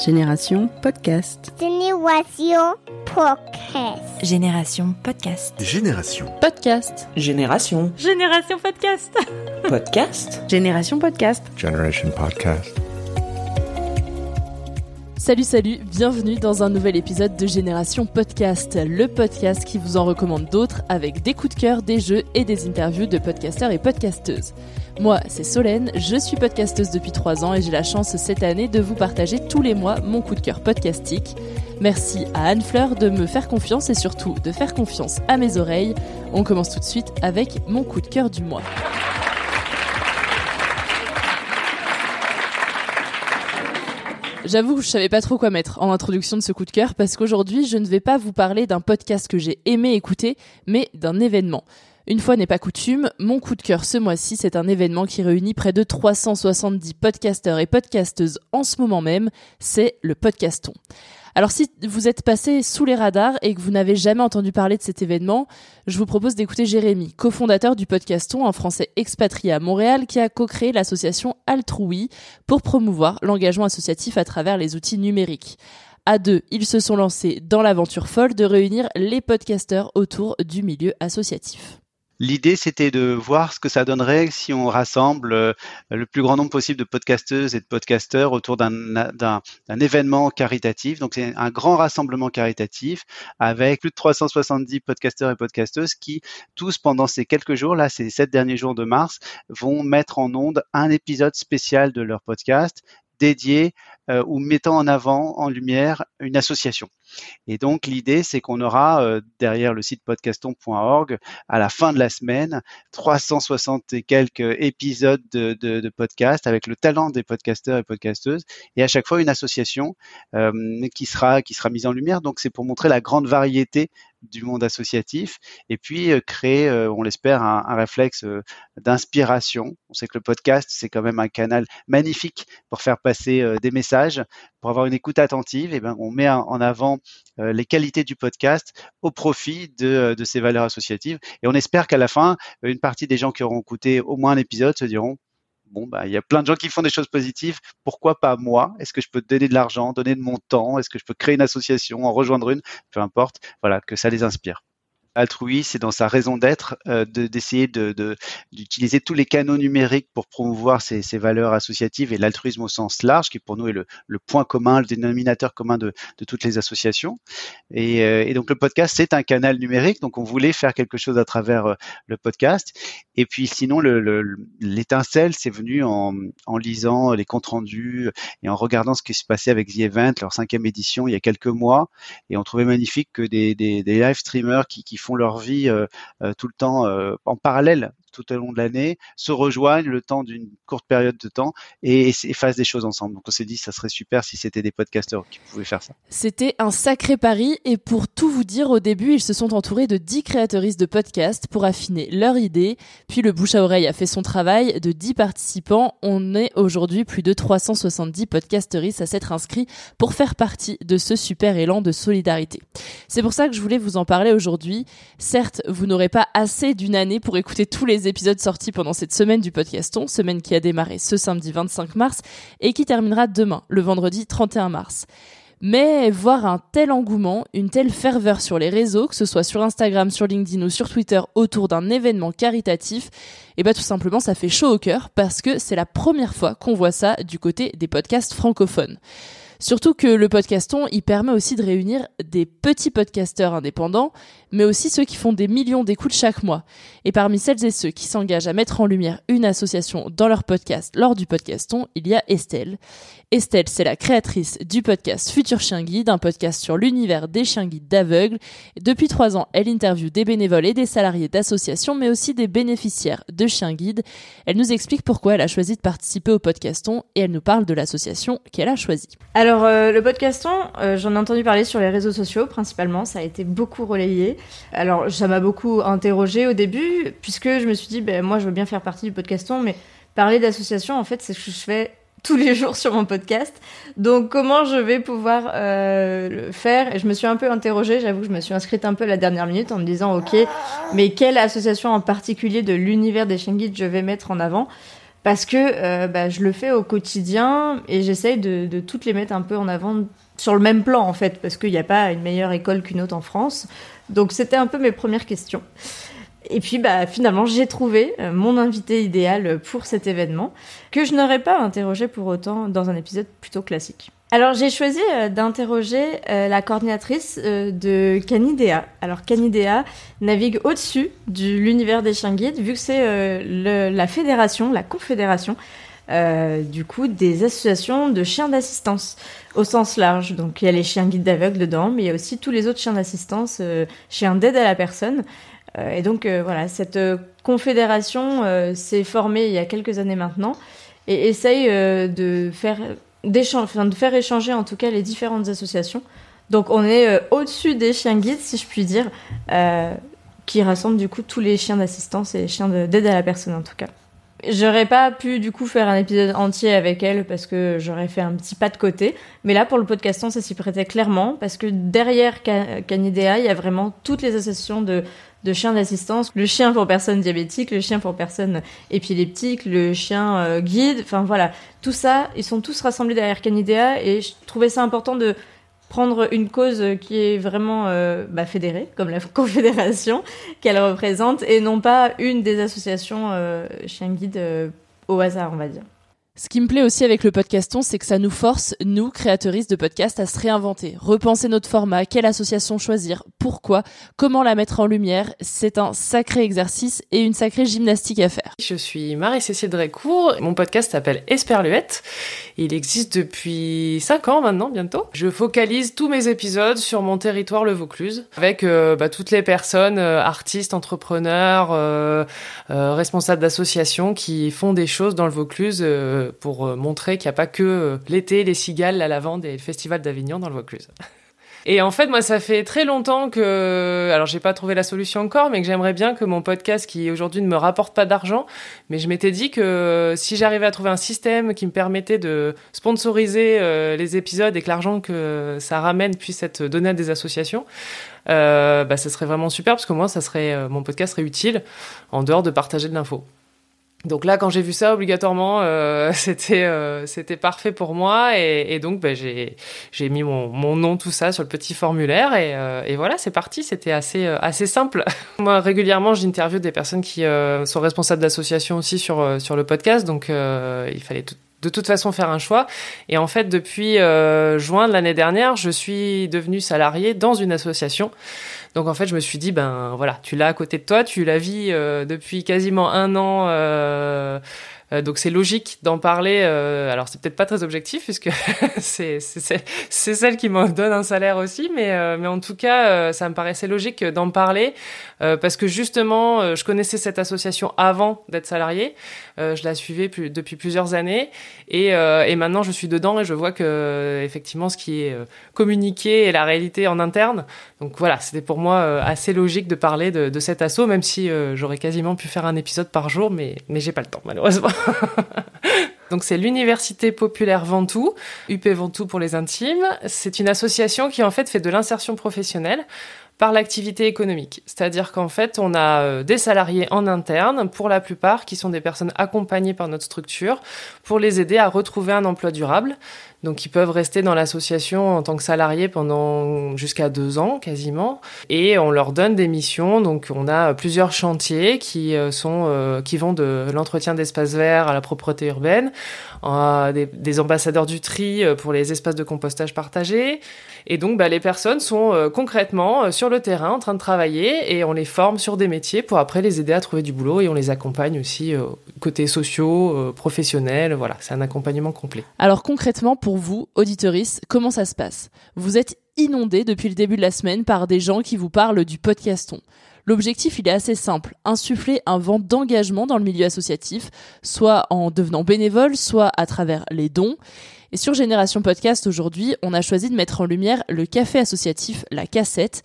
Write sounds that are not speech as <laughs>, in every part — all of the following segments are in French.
Génération Podcast. Génération Podcast. Génération Podcast. Génération. Podcast. Génération. Génération Podcast. Podcast. Génération Podcast. Generation Podcast. Salut salut, bienvenue dans un nouvel épisode de Génération Podcast, le podcast qui vous en recommande d'autres avec des coups de cœur, des jeux et des interviews de podcasteurs et podcasteuses. Moi, c'est Solène, je suis podcasteuse depuis 3 ans et j'ai la chance cette année de vous partager tous les mois mon coup de cœur podcastique. Merci à Anne Fleur de me faire confiance et surtout de faire confiance à mes oreilles. On commence tout de suite avec mon coup de cœur du mois. J'avoue que je savais pas trop quoi mettre en introduction de ce coup de cœur parce qu'aujourd'hui, je ne vais pas vous parler d'un podcast que j'ai aimé écouter, mais d'un événement. Une fois n'est pas coutume, mon coup de cœur ce mois-ci, c'est un événement qui réunit près de 370 podcasteurs et podcasteuses en ce moment même, c'est le Podcaston. Alors si vous êtes passé sous les radars et que vous n'avez jamais entendu parler de cet événement, je vous propose d'écouter Jérémy, cofondateur du Podcaston, un Français expatrié à Montréal qui a co-créé l'association Altroui pour promouvoir l'engagement associatif à travers les outils numériques. À deux, ils se sont lancés dans l'aventure folle de réunir les podcasteurs autour du milieu associatif. L'idée, c'était de voir ce que ça donnerait si on rassemble euh, le plus grand nombre possible de podcasteuses et de podcasteurs autour d'un événement caritatif. Donc, c'est un grand rassemblement caritatif avec plus de 370 podcasteurs et podcasteuses qui, tous pendant ces quelques jours, là, ces sept derniers jours de mars, vont mettre en onde un épisode spécial de leur podcast dédié euh, ou mettant en avant, en lumière, une association. Et donc l'idée, c'est qu'on aura euh, derrière le site podcaston.org à la fin de la semaine 360 et quelques épisodes de, podcast avec le talent des podcasteurs et podcasteuses et à chaque fois une association euh, qui sera qui sera mise en lumière. Donc c'est pour montrer la grande variété du monde associatif et puis euh, créer, euh, on l'espère, un, réflexe euh, d'inspiration. On sait que le podcast, c'est quand même un canal magnifique pour faire passer des messages, pour avoir une écoute attentive. Et ben, on met en avant les qualités du podcast au profit de, de ces valeurs associatives. Et on espère qu'à la fin, une partie des gens qui auront écouté au moins un épisode se diront bon, bah, il y a plein de gens qui font des choses positives. Pourquoi pas moi? Est-ce que je peux donner de l'argent, donner de mon temps? Est-ce que je peux créer une association, en rejoindre une? Peu importe. Voilà, que ça les inspire altruiste, c'est dans sa raison d'être euh, d'essayer de, d'utiliser tous les canaux numériques pour promouvoir ces, ces valeurs associatives et l'altruisme au sens large, qui pour nous est le, le point commun, le dénominateur commun de, de toutes les associations. Et, euh, et, donc le podcast, c'est un canal numérique, donc on voulait faire quelque chose à travers euh, le podcast. Et puis sinon, l'étincelle, c'est venu en, en, lisant les comptes rendus et en regardant ce qui se passait avec The Event, leur cinquième édition, il y a quelques mois. Et on trouvait magnifique que des, des, des live streamers qui, qui font leur vie euh, euh, tout le temps euh, en parallèle tout au long de l'année, se rejoignent le temps d'une courte période de temps et, fassent des choses ensemble. Donc on s'est dit ça serait super si c'était des podcasteurs qui pouvaient faire ça. C'était un sacré pari et pour tout vous dire, au début, ils se sont entourés de 10 créatrices de podcasts pour affiner leur idée. Puis le bouche à oreille a fait son travail. De 10 participants, on est aujourd'hui plus de 370 podcasteristes à s'être inscrits pour faire partie de ce super élan de solidarité. C'est pour ça que je voulais vous en parler aujourd'hui. Certes, vous n'aurez pas assez d'une année pour écouter tous les épisodes sortis pendant cette semaine du podcaston, semaine qui a démarré ce samedi 25 mars et qui terminera demain, le vendredi 31 mars. Mais voir un tel engouement, une telle ferveur sur les réseaux, que ce soit sur Instagram, sur LinkedIn ou sur Twitter autour d'un événement caritatif, et eh bah ben, tout simplement ça fait chaud au cœur parce que c'est la première fois qu'on voit ça du côté des podcasts francophones. Surtout que le podcaston, il permet aussi de réunir des petits podcasteurs indépendants, mais aussi ceux qui font des millions d'écoutes chaque mois. Et parmi celles et ceux qui s'engagent à mettre en lumière une association dans leur podcast lors du podcaston, il y a Estelle. Estelle, c'est la créatrice du podcast Futur Chien Guide, un podcast sur l'univers des chiens guides d'aveugles. Depuis trois ans, elle interviewe des bénévoles et des salariés d'associations, mais aussi des bénéficiaires de chiens guides. Elle nous explique pourquoi elle a choisi de participer au podcaston et elle nous parle de l'association qu'elle a choisie. Alors, euh, le podcaston, euh, j'en ai entendu parler sur les réseaux sociaux principalement, ça a été beaucoup relayé. Alors, ça m'a beaucoup interrogé au début, puisque je me suis dit, ben, moi, je veux bien faire partie du podcaston, mais parler d'association, en fait, c'est ce que je fais tous les <laughs> jours sur mon podcast. Donc comment je vais pouvoir euh, le faire? Et je me suis un peu interrogée, j'avoue je me suis inscrite un peu à la dernière minute en me disant ok, mais quelle association en particulier de l'univers des chiens guides je vais mettre en avant? Parce que euh, bah, je le fais au quotidien et j'essaye de, de toutes les mettre un peu en avant sur le même plan en fait, parce qu'il n'y a pas une meilleure école qu'une autre en France. Donc c'était un peu mes premières questions. Et puis bah finalement j'ai trouvé euh, mon invité idéal pour cet événement que je n'aurais pas interrogé pour autant dans un épisode plutôt classique. Alors j'ai choisi euh, d'interroger euh, la coordinatrice de Canidea. Alors Canidea navigue au-dessus de l'univers des chiens guides vu que c'est la fédération, la confédération du coup des associations de chiens d'assistance au sens large. Donc il y a les chiens guides d'aveugles dedans, mais il y a aussi tous les autres chiens d'assistance, chiens d'aide à la personne. Euh, et donc euh, voilà, cette euh, confédération s'est formée il y a quelques années maintenant et essaye de faire enfin, de faire échanger en tout cas les différentes associations. Donc on est au-dessus des chiens guides, si je puis dire, qui rassemblent du coup tous les chiens d'assistance et les chiens d'aide à la personne en tout cas. J'aurais pas pu du coup faire un épisode entier avec elle parce que j'aurais fait un petit pas de côté. Mais là, pour le podcaston, ça s'y prêtait clairement parce que derrière Canidea, il y a vraiment toutes les associations de, de chiens d'assistance. Le chien pour personnes diabétiques, le chien pour personnes épileptiques, le chien euh, guide. Enfin voilà, tout ça, ils sont tous rassemblés derrière Canidea et je trouvais ça important de prendre une cause qui est vraiment euh, bah, fédérée, comme la <laughs> Confédération qu'elle représente, et non pas une des associations euh, chiens guides euh, au hasard, on va dire. Ce qui me plaît aussi avec le podcaston, c'est que ça nous force, nous, créatrices de podcasts, à se réinventer, repenser notre format, quelle association choisir, pourquoi, comment la mettre en lumière. C'est un sacré exercice et une sacrée gymnastique à faire. Je suis Marie-Cécile Drécourt. Mon podcast s'appelle Esperluette. Il existe depuis 5 ans maintenant, bientôt. Je focalise tous mes épisodes sur mon territoire, le Vaucluse, avec euh, bah, toutes les personnes, euh, artistes, entrepreneurs, euh, responsables d'associations qui font des choses dans le Vaucluse pour euh, montrer qu'il n'y a pas que euh, l'été, les cigales, la lavande et le festival d'Avignon dans le Vaucluse. Et en fait, moi, ça fait très longtemps que, alors j'ai pas trouvé la solution encore, mais que j'aimerais bien que mon podcast, qui aujourd'hui ne me rapporte pas d'argent, mais je m'étais dit que si j'arrivais à trouver un système qui me permettait de sponsoriser euh, les épisodes et que l'argent que ça ramène puisse être donné à des associations, euh, bah, ça serait vraiment super parce que moi, ça serait, mon podcast serait utile en dehors de partager de l'info. Donc là, quand j'ai vu ça, obligatoirement, euh, <laughs> c'était euh, c'était parfait pour moi et, et donc ben, j'ai j'ai mis mon, mon nom tout ça sur le petit formulaire et, euh, et voilà, c'est parti. C'était assez euh, assez simple. <laughs> moi, régulièrement, j'interviewe des personnes qui euh, sont responsables d'associations aussi sur sur le podcast, donc il fallait tout, de toute façon faire un choix. Et en fait, depuis juin de l'année dernière, je suis devenue salariée dans une association. Donc en fait, je me suis dit, ben voilà, tu l'as à côté de toi, tu la vis euh, depuis quasiment un an. Euh, euh, donc c'est logique d'en parler. Euh, alors c'est peut-être pas très objectif puisque <laughs> c'est celle qui me donne un salaire aussi, mais euh, mais en tout cas ça me paraissait logique d'en parler parce que justement je connaissais cette association avant d'être salarié, je la suivais plus, depuis plusieurs années et et maintenant je suis dedans et je vois que effectivement ce qui est communiqué est la réalité en interne. Donc voilà, c'était pour moi assez logique de parler de, de cet assaut, même si j'aurais quasiment pu faire un épisode par jour, mais mais j'ai pas le temps malheureusement. <laughs> Donc c'est l'Université populaire Ventoux, UP Ventoux pour les intimes. C'est une association qui en fait fait de l'insertion professionnelle par l'activité économique. C'est-à-dire qu'en fait, on a euh, des salariés en interne, pour la plupart, qui sont des personnes accompagnées par notre structure, pour les aider à retrouver un emploi durable. Donc ils peuvent rester dans l'association en tant que salariés pendant jusqu'à deux ans quasiment. Et on leur donne des missions. Donc on a plusieurs chantiers qui euh, sont euh, qui vont de l'entretien d'espaces verts à la propreté urbaine, euh, des, des, ambassadeurs du tri euh, pour les espaces de compostage partagés. Et donc bah, les personnes sont concrètement sur le terrain en train de travailler et on les forme sur des métiers pour après les aider à trouver du boulot et on les accompagne aussi côté sociaux, professionnels. Voilà, c'est un accompagnement complet. Alors concrètement pour vous, auditoris, comment ça se passe? Vous êtes inondé depuis le début de la semaine par des gens qui vous parlent du podcaston. L'objectif, il est assez simple, insuffler un vent d'engagement dans le milieu associatif, soit en devenant bénévole, soit à travers les dons. Et sur Génération Podcast aujourd'hui, on a choisi de mettre en lumière le café associatif La Cassette,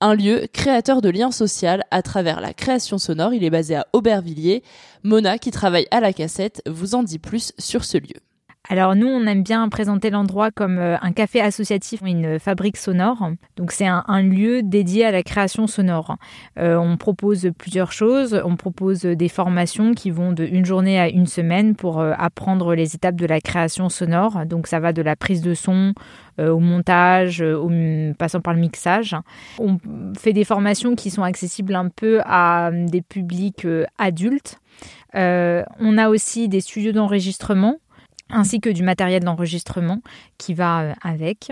un lieu créateur de liens sociaux à travers la création sonore. Il est basé à Aubervilliers. Mona, qui travaille à La Cassette, vous en dit plus sur ce lieu. Alors nous, on aime bien présenter l'endroit comme euh, un café associatif, une fabrique sonore. Donc c'est un, lieu dédié à la création sonore. Euh, on propose plusieurs choses. On propose des formations qui vont de une journée à une semaine pour euh, apprendre les étapes de la création sonore. Donc ça va de la prise de son au montage, passant par le mixage. On fait des formations qui sont accessibles un peu à des publics adultes. on a aussi des studios d'enregistrement ainsi que du matériel d'enregistrement qui va euh, avec.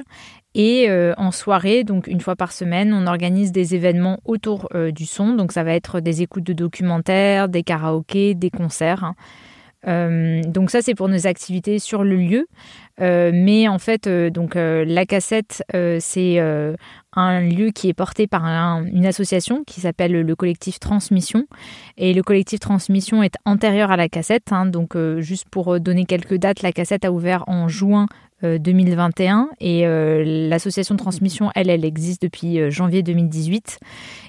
Et euh, en soirée, donc une fois par semaine, on organise des événements autour euh, du son. Donc ça va être des écoutes de documentaires, des karaokés, des concerts. donc ça, c'est pour nos activités sur le lieu. Mais en fait, donc la cassette, c'est un lieu qui est porté par une association qui s'appelle le collectif Transmission. Et le collectif Transmission est antérieur à la cassette. Hein. donc, euh, juste pour euh, donner quelques dates, la cassette a ouvert en juin 2021 euh, et l'association transmission, elle, elle existe depuis janvier 2018.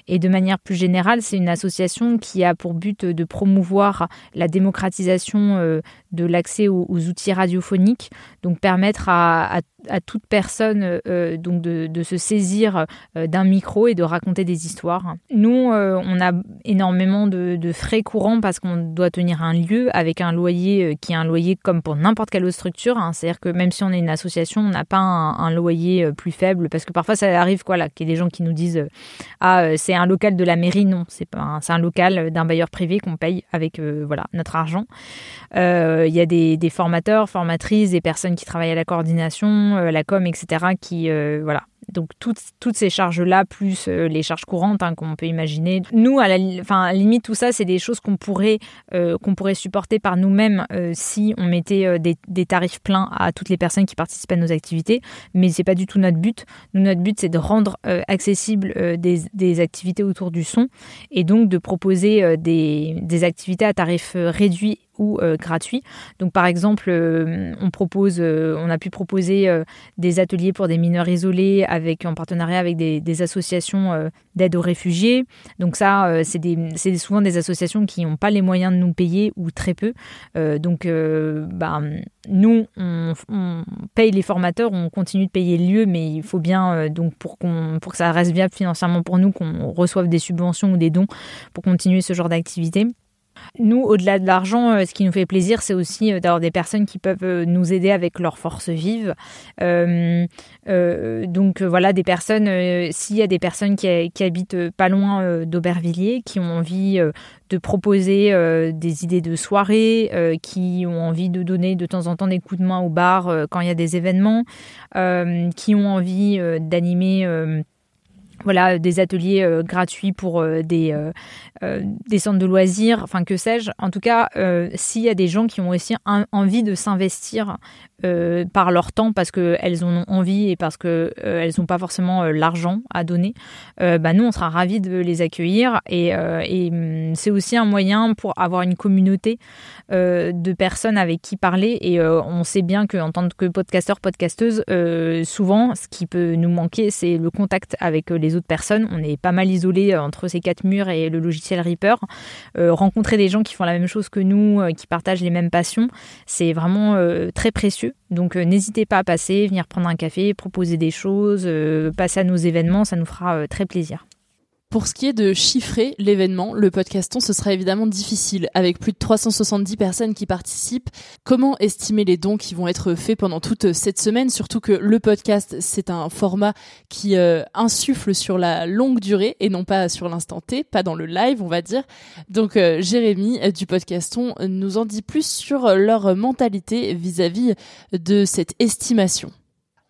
Et de manière plus générale, c'est une association qui a pour but de promouvoir la démocratisation de l'accès aux, outils radiophoniques, donc permettre à, toute personne donc de, se saisir euh, d'un micro et de raconter des histoires. Nous, euh, on a énormément de, frais courants parce qu'on doit tenir un lieu avec un loyer euh, qui est un loyer comme pour n'importe quelle autre structure. Hein. C'est-à-dire que même si on est une association, on n'a pas un, loyer plus faible parce que parfois ça arrive quoi là, qu'il y ait des gens qui nous disent ah c'est un local de la mairie. Non, c'est c'est un local d'un bailleur privé qu'on paye avec voilà notre argent. Il y a des, des, formateurs, formatrices, des personnes qui travaillent à la coordination, la com, etc. qui voilà donc toutes, toutes ces charges-là, plus euh, les charges courantes hein, qu'on peut imaginer. Nous, à la, enfin, limite, tout ça, c'est des choses qu'on pourrait, euh, qu'on pourrait supporter par nous-mêmes euh, si on mettait des, des, tarifs pleins à toutes les personnes qui participent à nos activités. Mais c'est pas du tout notre but. Nous, notre but, c'est de rendre accessible des, des, activités autour du son et donc de proposer des, des activités à tarifs réduits euh, gratuit. Donc par exemple, euh, on propose, euh, on a pu proposer des ateliers pour des mineurs isolés avec en partenariat avec des, associations d'aide aux réfugiés. Donc ça, c'est souvent des associations qui n'ont pas les moyens de nous payer ou très peu. donc bah, nous, on, paye les formateurs, on continue de payer le lieu, mais il faut bien donc pour que ça reste viable financièrement pour nous, qu'on reçoive des subventions ou des dons pour continuer ce genre d'activité. Nous, au-delà de l'argent, euh, ce qui nous fait plaisir, c'est aussi euh, d'avoir des personnes qui peuvent euh, nous aider avec leurs forces vives. donc voilà, des personnes, s'il y a des personnes qui, habitent pas loin d'Aubervilliers, qui ont envie de proposer des idées de soirée, qui ont envie de donner de temps en temps des coups de main au bar quand il y a des événements, qui ont envie d'animer voilà des ateliers euh, gratuits pour euh, des, euh, centres de loisirs, enfin que sais-je. En tout cas, s'il y a des gens qui ont aussi envie de s'investir euh, par leur temps parce qu'elles en ont envie et parce qu'elles euh, n'ont pas forcément euh, l'argent à donner, bah, nous, on sera ravis de les accueillir. Et, et hum, c'est aussi un moyen pour avoir une communauté de personnes avec qui parler. Et on sait bien qu'en tant que podcasteur, podcasteuse, souvent, ce qui peut nous manquer, c'est le contact avec les autres personnes. On est pas mal isolé entre ces quatre murs et le logiciel Reaper. rencontrer des gens qui font la même chose que nous, qui partagent les mêmes passions, c'est vraiment très précieux. Donc euh, n'hésitez pas à passer, venir prendre un café, proposer des choses, euh, passer à nos événements, ça nous fera euh, très plaisir. Pour ce qui est de chiffrer l'événement, le podcaston, ce sera évidemment difficile. Avec plus de 370 personnes qui participent, comment estimer les dons qui vont être faits pendant toute cette semaine? Surtout que le podcast, c'est un format qui euh, insuffle sur la longue durée et non pas sur l'instant T, pas dans le live, on va dire. Donc euh, Jérémy euh, du podcaston nous en dit plus sur leur mentalité vis-à-vis de cette estimation.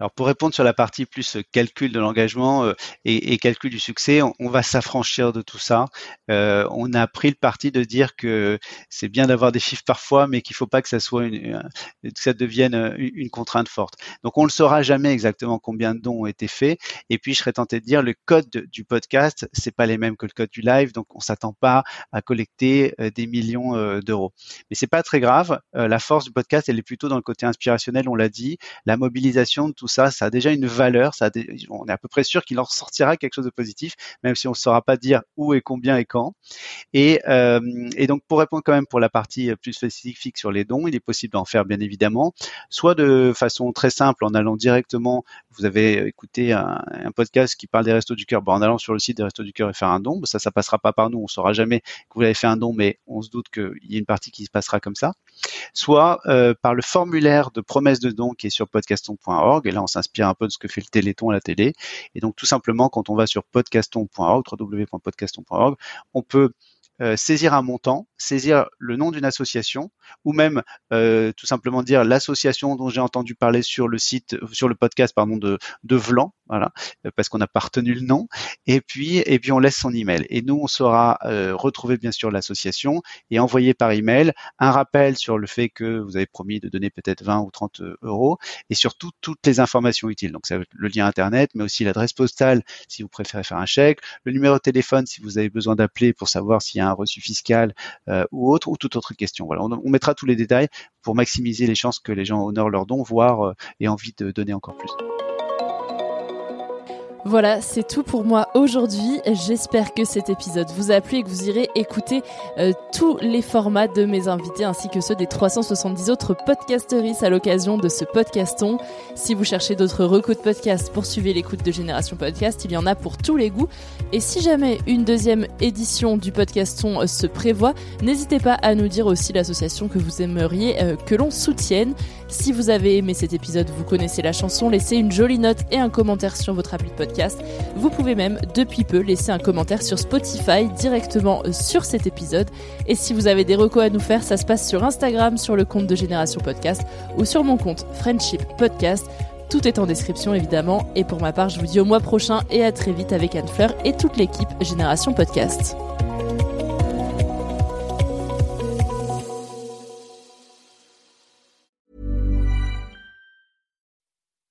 Alors pour répondre sur la partie plus euh, calcul de l'engagement euh, et, calcul du succès, on, va s'affranchir de tout ça. Euh, on a pris le parti de dire que c'est bien d'avoir des chiffres parfois, mais qu'il faut pas que ça soit une, que ça devienne une, contrainte forte. Donc on ne saura jamais exactement combien de dons ont été faits. Et puis je serais tenté de dire le code du podcast, c'est pas les mêmes que le code du live, donc on s'attend pas à collecter des millions d'euros. Mais c'est pas très grave. la force du podcast, elle est plutôt dans le côté inspirationnel. On l'a dit, la mobilisation de tout ça, ça a déjà une valeur. Ça on est à peu près sûr qu'il en sortira quelque chose de positif, même si on ne saura pas dire où et combien et quand. Et, euh, et, donc, pour répondre quand même pour la partie plus spécifique sur les dons, il est possible d'en faire bien évidemment, soit de façon très simple en allant directement. Vous avez écouté un, podcast qui parle des restos du cœur, bon, en allant sur le site des restos du cœur et faire un don. Ça, ça passera pas par nous. On saura jamais que vous avez fait un don, mais on se doute qu'il y a une partie qui se passera comme ça. Soit euh, par le formulaire de promesse de don qui est sur podcaston.org. on s'inspire un peu de ce que fait le Téléthon à la télé. Et donc, tout simplement, quand on va sur podcaston.org, www.podcaston.org, on peut euh, saisir un montant, saisir le nom d'une association, ou même euh, tout simplement dire l'association dont j'ai entendu parler sur le site, sur le podcast pardon de de Vlan, voilà, parce qu'on n'a pas retenu le nom. Et puis et puis on laisse son email. Et nous on saura euh, retrouver bien sûr l'association et envoyer par email un rappel sur le fait que vous avez promis de donner peut-être 20 ou 30 euros et surtout toutes les informations utiles. Donc ça le lien internet, mais aussi l'adresse postale si vous préférez faire un chèque, le numéro de téléphone si vous avez besoin d'appeler pour savoir s'il y a un reçu fiscal euh, ou autre, ou toute autre question. On, mettra tous les détails pour maximiser les chances que les gens honorent leurs dons, voire euh, aient envie de donner encore plus. Voilà, c'est tout pour moi aujourd'hui. J'espère que cet épisode vous a plu et que vous irez écouter euh, tous les formats de mes invités ainsi que ceux des 370 autres podcasteristes à l'occasion de ce podcaston. Si vous cherchez d'autres recos de podcasts, poursuivez l'écoute de Génération Podcast. Il y en a pour tous les goûts. Et si jamais une deuxième édition du podcaston euh, se prévoit, n'hésitez pas à nous dire aussi l'association que vous aimeriez euh, que l'on soutienne. Si vous avez aimé cet épisode, vous connaissez la chanson, laissez une jolie note et un commentaire sur votre appli de podcast. Vous pouvez même, depuis peu, laisser un commentaire sur Spotify directement sur cet épisode. Et si vous avez des recos à nous faire, ça se passe sur Instagram, sur le compte de Génération Podcast ou sur mon compte Friendship Podcast. Tout est en description évidemment. Et pour ma part, je vous dis au mois prochain et à très vite avec Anne Fleur et toute l'équipe Génération Podcast.